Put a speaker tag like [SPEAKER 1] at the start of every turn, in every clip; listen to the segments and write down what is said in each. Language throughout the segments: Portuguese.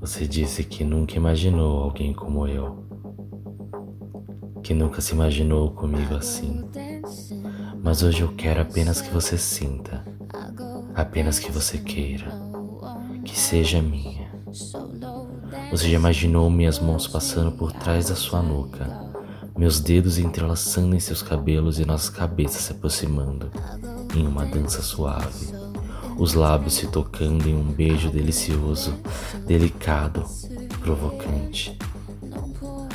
[SPEAKER 1] Você disse que nunca imaginou alguém como eu. Que nunca se imaginou comigo assim. Mas hoje eu quero apenas que você sinta, apenas que você queira, que seja minha. Você já imaginou minhas mãos passando por trás da sua nuca, meus dedos entrelaçando em seus cabelos e nossas cabeças se aproximando em uma dança suave os lábios se tocando em um beijo delicioso, delicado, provocante.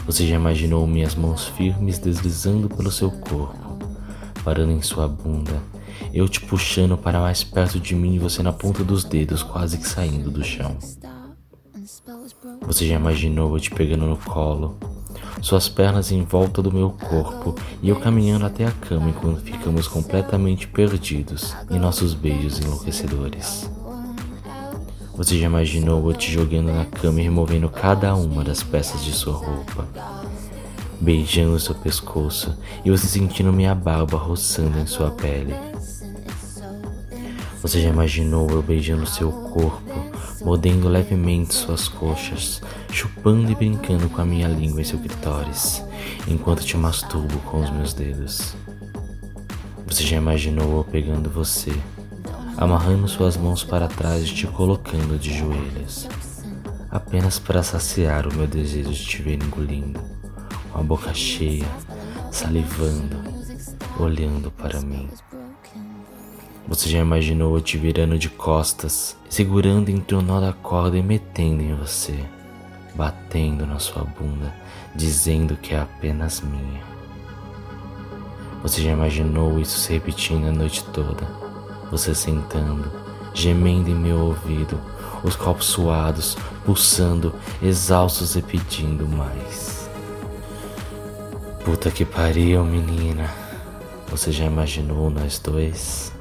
[SPEAKER 1] Você já imaginou minhas mãos firmes deslizando pelo seu corpo, parando em sua bunda, eu te puxando para mais perto de mim e você na ponta dos dedos, quase que saindo do chão. Você já imaginou eu te pegando no colo, suas pernas em volta do meu corpo e eu caminhando até a cama enquanto ficamos completamente perdidos em nossos beijos enlouquecedores. Você já imaginou eu te jogando na cama e removendo cada uma das peças de sua roupa, beijando seu pescoço e você sentindo minha barba roçando em sua pele? Você já imaginou eu beijando seu corpo, mordendo levemente suas coxas, chupando e brincando com a minha língua em seu clitóris, enquanto te masturbo com os meus dedos? Você já imaginou eu pegando você, amarrando suas mãos para trás e te colocando de joelhos, apenas para saciar o meu desejo de te ver engolindo, com a boca cheia, salivando, olhando para mim? Você já imaginou eu te virando de costas, segurando em torno da corda e metendo em você, batendo na sua bunda, dizendo que é apenas minha? Você já imaginou isso se repetindo a noite toda? Você sentando, gemendo em meu ouvido, os copos suados, pulsando, exaustos e pedindo mais. Puta que pariu, menina. Você já imaginou nós dois?